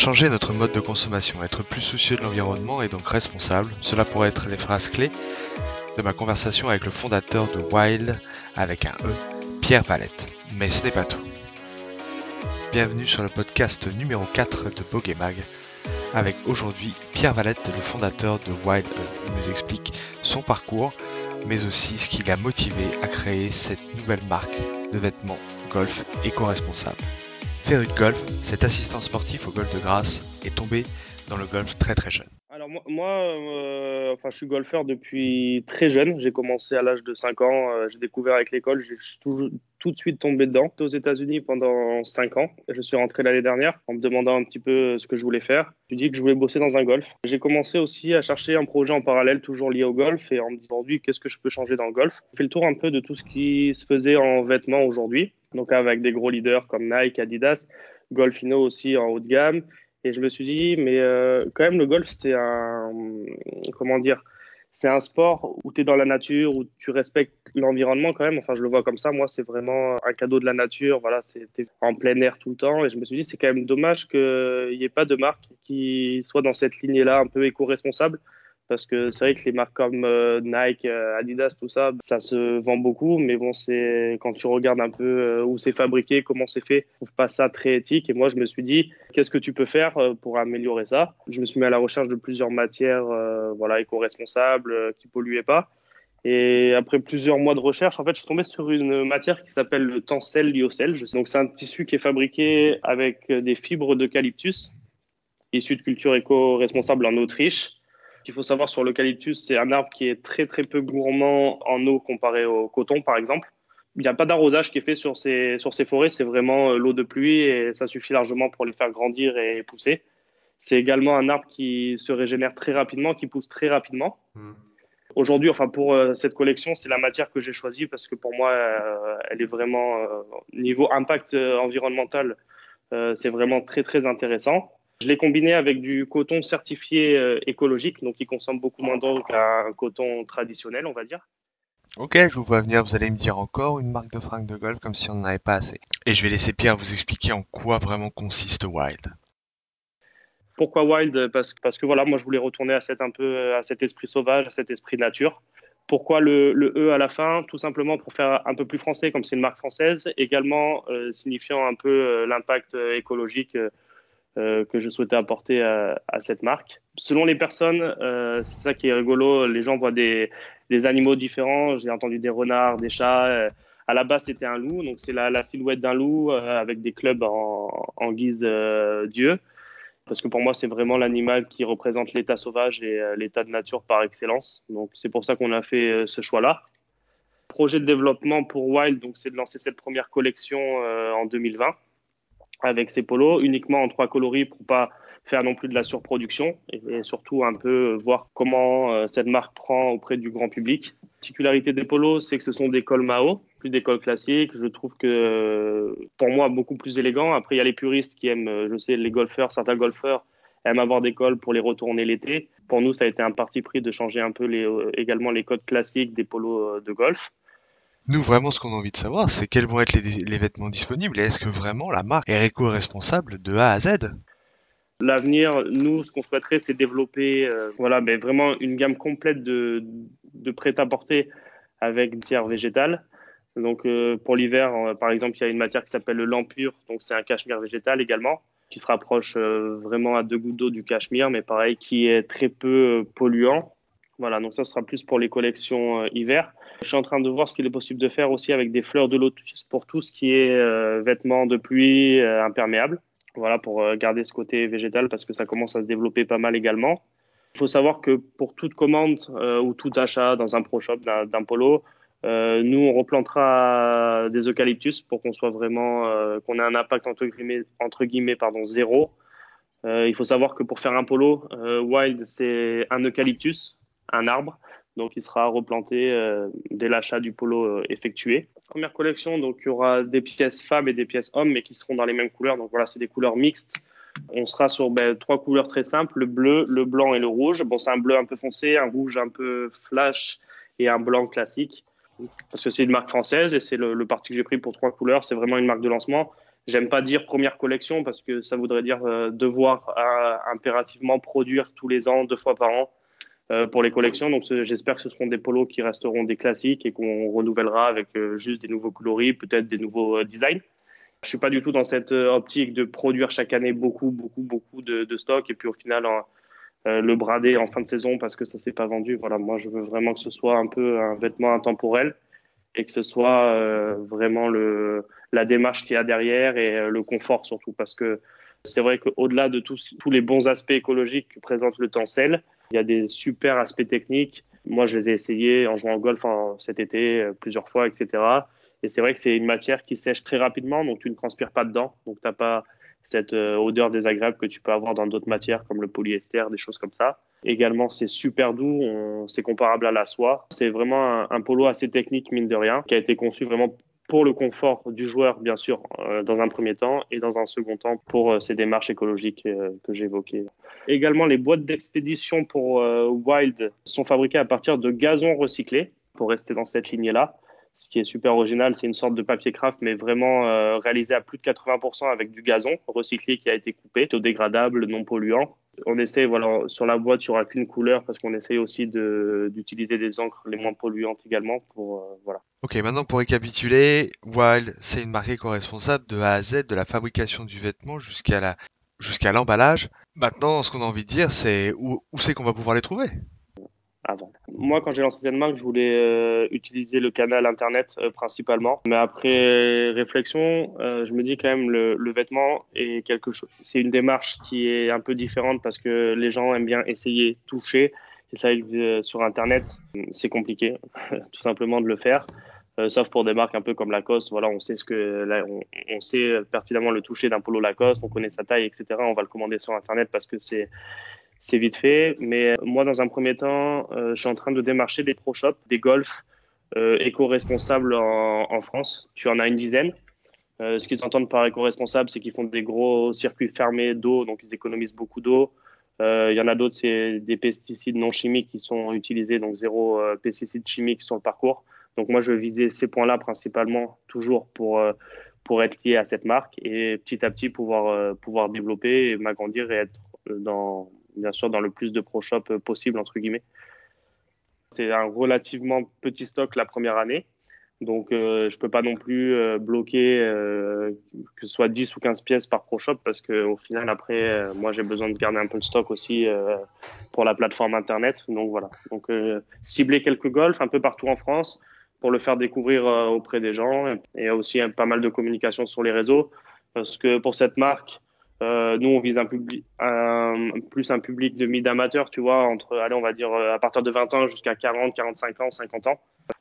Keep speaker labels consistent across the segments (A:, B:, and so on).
A: Changer notre mode de consommation, être plus soucieux de l'environnement et donc responsable, cela pourrait être les phrases clés de ma conversation avec le fondateur de Wild avec un E, Pierre Valette. Mais ce n'est pas tout. Bienvenue sur le podcast numéro 4 de Bogemag avec aujourd'hui Pierre Valette, le fondateur de Wild E. Il nous explique son parcours, mais aussi ce qui l'a motivé à créer cette nouvelle marque de vêtements golf éco-responsable. De golf, cet assistant sportif au golf de Grasse est tombé dans le golf très très jeune.
B: Alors moi, euh, enfin, je suis golfeur depuis très jeune. J'ai commencé à l'âge de 5 ans. Euh, j'ai découvert avec l'école. J'ai tout, de suite tombé dedans. J'étais aux États-Unis pendant 5 ans. Je suis rentré l'année dernière en me demandant un petit peu ce que je voulais faire. Je dit que je voulais bosser dans un golf. J'ai commencé aussi à chercher un projet en parallèle toujours lié au golf et en me disant aujourd'hui qu'est-ce que je peux changer dans le golf? J'ai fait le tour un peu de tout ce qui se faisait en vêtements aujourd'hui. Donc avec des gros leaders comme Nike, Adidas, Golfino aussi en haut de gamme et je me suis dit, mais euh, quand même, le golf, c'est un. Comment dire C'est un sport où tu es dans la nature, où tu respectes l'environnement quand même. Enfin, je le vois comme ça. Moi, c'est vraiment un cadeau de la nature. Voilà, c'était en plein air tout le temps. Et je me suis dit, c'est quand même dommage qu'il n'y ait pas de marque qui soit dans cette lignée-là, un peu éco-responsable parce que c'est vrai que les marques comme euh, Nike, euh, Adidas, tout ça, ça se vend beaucoup, mais bon, c'est quand tu regardes un peu euh, où c'est fabriqué, comment c'est fait, je trouve pas ça très éthique. Et moi, je me suis dit, qu'est-ce que tu peux faire pour améliorer ça? Je me suis mis à la recherche de plusieurs matières, voilà, éco-responsables, qui polluaient pas. Et après plusieurs mois de recherche, en fait, je suis tombé sur une matière qui s'appelle le tencel lyocell. Donc, c'est un tissu qui est fabriqué avec des fibres d'eucalyptus, issues de culture éco-responsable en Autriche qu'il faut savoir sur l'eucalyptus, c'est un arbre qui est très très peu gourmand en eau comparé au coton par exemple. Il n'y a pas d'arrosage qui est fait sur ces, sur ces forêts, c'est vraiment euh, l'eau de pluie et ça suffit largement pour les faire grandir et pousser. C'est également un arbre qui se régénère très rapidement, qui pousse très rapidement. Hmm. Aujourd'hui, enfin pour euh, cette collection, c'est la matière que j'ai choisie parce que pour moi, euh, elle est vraiment niveau impact environnemental, c'est vraiment très très intéressant. Je l'ai combiné avec du coton certifié euh, écologique, donc il consomme beaucoup moins d'eau qu'un coton traditionnel, on va dire.
A: Ok, je vous vois venir, vous allez me dire encore une marque de fringues de golf comme si on n'en avait pas assez. Et je vais laisser Pierre vous expliquer en quoi vraiment consiste Wild.
B: Pourquoi Wild? Parce, parce que voilà, moi je voulais retourner à cet, un peu, à cet esprit sauvage, à cet esprit nature. Pourquoi le, E à la fin? Tout simplement pour faire un peu plus français, comme c'est une marque française, également euh, signifiant un peu euh, l'impact écologique euh, que je souhaitais apporter à, cette marque. Selon les personnes, euh, c'est ça qui est rigolo, les gens voient des, animaux différents. J'ai entendu des renards, des chats. Euh, à la base, c'était un loup, donc c'est la, silhouette d'un loup euh, avec des clubs en, en guise dieu. Parce que pour moi, c'est vraiment l'animal qui représente l'état sauvage et l'état de nature par excellence. Donc c'est pour ça qu'on a fait ce choix-là. Projet de développement pour Wild, donc c'est de lancer cette première collection en 2020 avec ces polos uniquement en trois coloris pour pas faire non plus de la surproduction et, surtout un peu voir comment euh, cette marque prend auprès du grand public. La particularité des polos, c'est que ce sont des cols Mao, plus des cols classiques. Je trouve que pour moi beaucoup plus élégant. Après, il y a les puristes qui aiment, euh, je sais, les golfeurs, certains golfeurs aiment avoir des cols pour les retourner l'été. Pour nous, ça a été un parti pris de changer un peu euh, également les codes classiques des polos de golf.
A: Nous, vraiment, ce qu'on a envie de savoir, c'est quels vont être les, vêtements disponibles et est-ce que vraiment la marque est éco-responsable de A à Z?
B: L'avenir, nous, ce qu'on souhaiterait, c'est développer euh, voilà, mais vraiment une gamme complète de, de prêt-à-porter avec matière végétale. Donc, euh, pour l'hiver, euh, par exemple, il y a une matière qui s'appelle le lampure, donc c'est un cachemire végétal également, qui se rapproche vraiment à deux gouttes d'eau du cachemire, mais pareil, qui est très peu polluant. Voilà, donc ça sera plus pour les collections hiver. Je suis en train de voir ce qu'il est possible de faire aussi avec des fleurs de lotus pour tout ce qui est euh, vêtements de pluie euh, imperméables. Voilà, pour euh, garder ce côté végétal parce que ça commence à se développer pas mal également. Il faut savoir que pour toute commande ou tout achat dans un pro shop d'un polo, nous on replantera des eucalyptus pour qu'on soit vraiment qu'on ait un impact entre guillemets, entre guillemets pardon zéro. il faut savoir que pour faire un polo wild c'est un eucalyptus, un arbre donc il sera replanté euh, dès l'achat du polo euh, effectué. Première collection, donc il y aura des pièces femmes et des pièces hommes, mais qui seront dans les mêmes couleurs. Donc voilà, c'est des couleurs mixtes. On sera sur ben, trois couleurs très simples le bleu, le blanc et le rouge. Bon, c'est un bleu un peu foncé, un rouge un peu flash et un blanc classique. Parce que c'est une marque française et c'est le, le parti que j'ai pris pour trois couleurs. C'est vraiment une marque de lancement. J'aime pas dire première collection parce que ça voudrait dire devoir impérativement produire tous les ans, deux fois par an, pour les collections. Donc j'espère que ce seront des polos qui resteront des classiques et qu'on renouvellera avec juste des nouveaux coloris, peut-être des nouveaux designs. Je suis pas du tout dans cette optique de produire chaque année beaucoup, beaucoup, beaucoup de, de stocks et puis au final euh, le brader en fin de saison parce que ça s'est pas vendu. Voilà, moi je veux vraiment que ce soit un peu un vêtement intemporel et que ce soit euh, vraiment le la démarche qu'il y a derrière et euh, le confort surtout parce que c'est vrai qu'au-delà de tous, tous les bons aspects écologiques que présente le tencel, il y a des super aspects techniques. Moi, je les ai essayés en jouant au golf cet été plusieurs fois, etc. Et c'est vrai que c'est une matière qui sèche très rapidement, donc tu ne transpires pas dedans, donc t'as pas cette euh, odeur désagréable que tu peux avoir dans d'autres matières comme le polyester, des choses comme ça. Également, c'est super doux, c'est comparable à la soie. C'est vraiment un, polo assez technique, mine de rien, qui a été conçu vraiment pour le confort du joueur, bien sûr, euh, dans un premier temps, et dans un second temps pour euh, ces démarches écologiques que j'évoquais. Également, les boîtes d'expédition pour Wild sont fabriquées à partir de gazon recyclé, pour rester dans cette lignée-là ce qui est super original, c'est une sorte de papier craft, mais vraiment euh, réalisé à plus de 80% avec du gazon recyclé qui a été coupé, dégradable, non polluant. On essaie, voilà, sur la boîte, il n'y aura qu'une couleur parce qu'on essaie aussi d'utiliser des encres les moins polluantes également pour, euh, voilà.
A: Ok, maintenant pour récapituler, Wild, c'est une marque éco-responsable de A à Z, de la fabrication du vêtement jusqu'à la, jusqu'à l'emballage. Maintenant, ce qu'on a envie de dire, c'est où, où c'est qu'on va pouvoir les trouver?
B: Moi, quand j'ai lancé cette marque, je voulais euh, utiliser le canal Internet euh, principalement. Mais après réflexion, euh, je me dis quand même le, le vêtement est quelque chose. C'est une démarche qui est un peu différente parce que les gens aiment bien essayer, toucher. Et ça, sur Internet, c'est compliqué, tout simplement de le faire. sauf pour des marques un peu comme Lacoste, voilà, on sait ce que, là, on, on sait pertinemment le toucher d'un polo Lacoste, on connaît sa taille, etc. On va le commander sur Internet parce que c'est c'est vite fait. Mais euh, moi, dans un premier temps, euh, je suis en train de démarcher des pro shops, des golfs euh, éco-responsables en, en, France. Tu en as une dizaine. Euh, ce qu'ils entendent par éco-responsable, c'est qu'ils font des gros circuits fermés d'eau, donc ils économisent beaucoup d'eau. Il y en a d'autres, c'est des pesticides non chimiques qui sont utilisés, donc zéro pesticides chimiques sur le parcours. Donc moi, je vais viser ces points-là principalement, toujours pour pour être lié à cette marque et petit à petit pouvoir pouvoir développer m'agrandir et être dans bien sûr dans le plus de pro shop possible entre guillemets. C'est un relativement petit stock la première année. Donc, euh, je peux pas non plus euh, bloquer euh, que ce soit 10 ou 15 pièces par pro shop parce que au final, après, euh, moi, j'ai besoin de garder un peu de stock aussi pour la plateforme internet. Donc voilà. Donc, cibler quelques golfs un peu partout en France pour le faire découvrir auprès des gens et aussi pas mal de communication sur les réseaux parce que pour cette marque, euh, nous, on vise un public, un, plus un public de mid-amateurs, tu vois, entre, allez, on va dire, euh, à partir de 20 ans jusqu'à 40, 45 ans, 50 ans.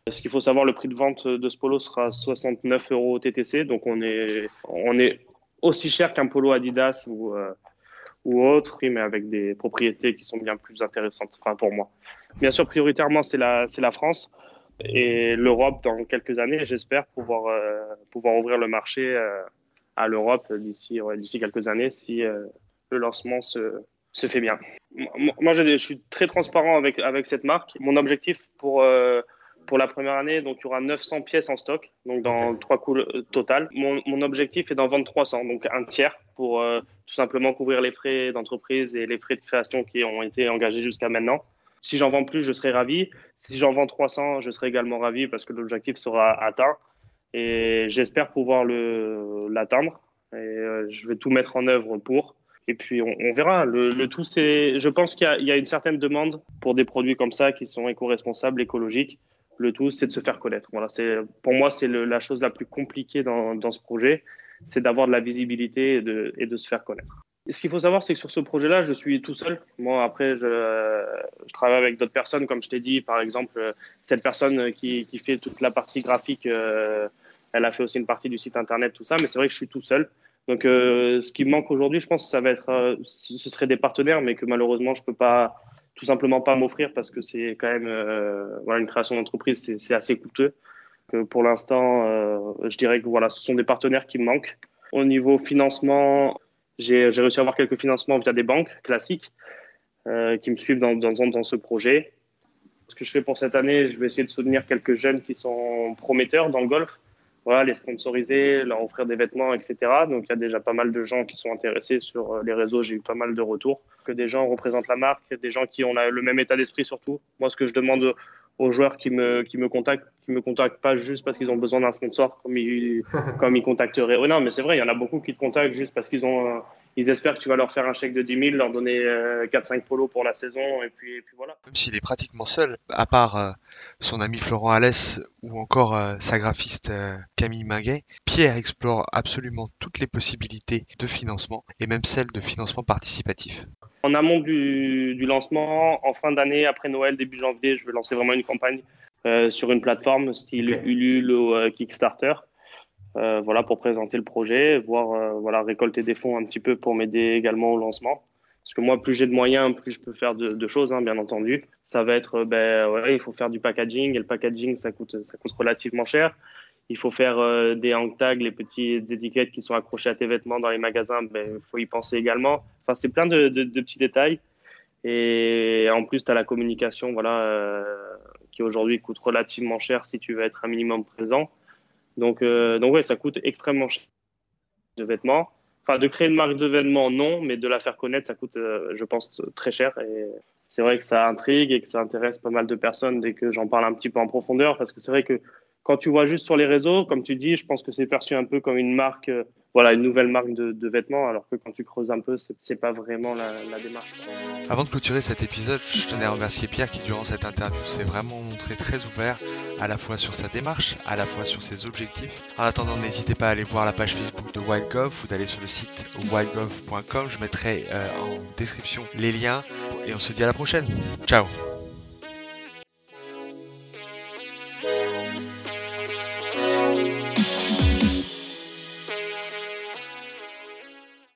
B: Ce qu'il faut savoir, le prix de vente de ce polo sera 69 euros TTC, donc on est, on est aussi cher qu'un polo Adidas ou, euh, ou autre, mais avec des propriétés qui sont bien plus intéressantes, enfin, pour moi. Bien sûr, prioritairement, c'est la, c'est la France et l'Europe dans quelques années, j'espère pouvoir, euh, pouvoir ouvrir le marché, à l'Europe d'ici d'ici quelques années si euh, le lancement se, se fait bien. Moi, je, suis très transparent avec avec cette marque. Mon objectif pour euh, pour la première année, donc il y aura 900 pièces en stock, donc dans trois coups euh, total. Mon, mon objectif est d'en vendre 300, donc un tiers pour tout simplement couvrir les frais d'entreprise et les frais de création qui ont été engagés jusqu'à maintenant. Si j'en vends plus, je serai ravi. Si j'en vends 300, je serai également ravi parce que l'objectif sera atteint et j'espère pouvoir l'atteindre. Et euh, je vais tout mettre en œuvre pour. Et puis on, on verra. Le, le tout, c'est, je pense qu'il y, y, a une certaine demande pour des produits comme ça qui sont éco-responsables, écologiques. Le tout, c'est de se faire connaître. Voilà, c'est pour moi, c'est la chose la plus compliquée dans, dans ce projet, c'est d'avoir de la visibilité et de, et de se faire connaître. Ce qu'il faut savoir, c'est que sur ce projet-là, je suis tout seul. Moi, après, je, je travaille avec d'autres personnes, comme je t'ai dit, par exemple, cette personne qui, qui fait toute la partie graphique. Euh, elle a fait aussi une partie du site internet, tout ça, mais c'est vrai que je suis tout seul. Donc, euh, ce qui me manque aujourd'hui, je pense ça va être, euh, ce serait des partenaires, mais que malheureusement, je peux pas, tout simplement pas m'offrir parce que c'est quand même, euh, voilà, une création d'entreprise, c'est assez coûteux. Que pour l'instant, euh, je dirais que voilà, ce sont des partenaires qui me manquent. Au niveau financement, j'ai réussi à avoir quelques financements via des banques classiques euh, qui me suivent dans, dans, dans ce projet. Ce que je fais pour cette année, je vais essayer de soutenir quelques jeunes qui sont prometteurs dans le golf voilà, les sponsoriser, leur offrir des vêtements, etc. Donc il y a déjà pas mal de gens qui sont intéressés sur euh, les réseaux. J'ai eu pas mal de retours. Que des gens représentent la marque, des gens qui ont le même état d'esprit surtout. Moi, ce que je demande aux joueurs qui me, qui me contactent, qui me contactent pas juste parce qu'ils ont besoin d'un sponsor comme ils, comme ils contacteraient. Oh mais c'est vrai, il y en a beaucoup qui te contactent juste parce qu'ils ont, ils espèrent que tu vas leur faire un chèque de 10 000, leur donner 4-5 euh, polos pour la saison, et puis, et puis voilà.
A: Même s'il est pratiquement seul, à part euh, son ami Florent Alès ou encore euh, sa graphiste Camille Minguet, Pierre explore absolument toutes les possibilités de financement et même celles de financement participatif.
B: En amont du, du lancement, en fin d'année, après Noël, début janvier, je vais lancer vraiment une campagne sur une plateforme style Ulule ou Kickstarter euh, voilà, pour présenter le projet, voir, euh, voilà, récolter des fonds un petit peu pour m'aider également au lancement. Parce que moi, plus j'ai de moyens, plus je peux faire de, de choses, hein, bien entendu. Ça va être, ben, ouais, il faut faire du packaging, et le packaging, ça coûte, ça coûte relativement cher. Il faut faire euh, des hang tags, les petites étiquettes qui sont accrochées à tes vêtements dans les magasins, ben, il faut y penser également. Enfin, c'est plein de, de, de, petits détails. Et en plus, tu as la communication, voilà, euh, qui aujourd'hui coûte relativement cher si tu veux être un minimum présent. Donc, euh, donc ouais, ça coûte extrêmement cher de vêtements. Enfin, de créer une marque de vêtements, non, mais de la faire connaître, ça coûte, euh, je pense, très cher. Et c'est vrai que ça intrigue et que ça intéresse pas mal de personnes dès que j'en parle un petit peu en profondeur, parce que c'est vrai que quand tu vois juste sur les réseaux, comme tu dis, je pense que c'est perçu un peu comme une marque, euh, voilà, une nouvelle marque de, vêtements, alors que quand tu creuses un peu, c'est pas vraiment la, la, démarche.
A: Avant de clôturer cet épisode, je tenais à remercier Pierre qui, durant cette interview, s'est vraiment montré très ouvert, à la fois sur sa démarche, à la fois sur ses objectifs. En attendant, n'hésitez pas à aller voir la page Facebook de WildGov ou d'aller sur le site wildgov.com. Je mettrai euh, en description les liens et on se dit à la prochaine. Ciao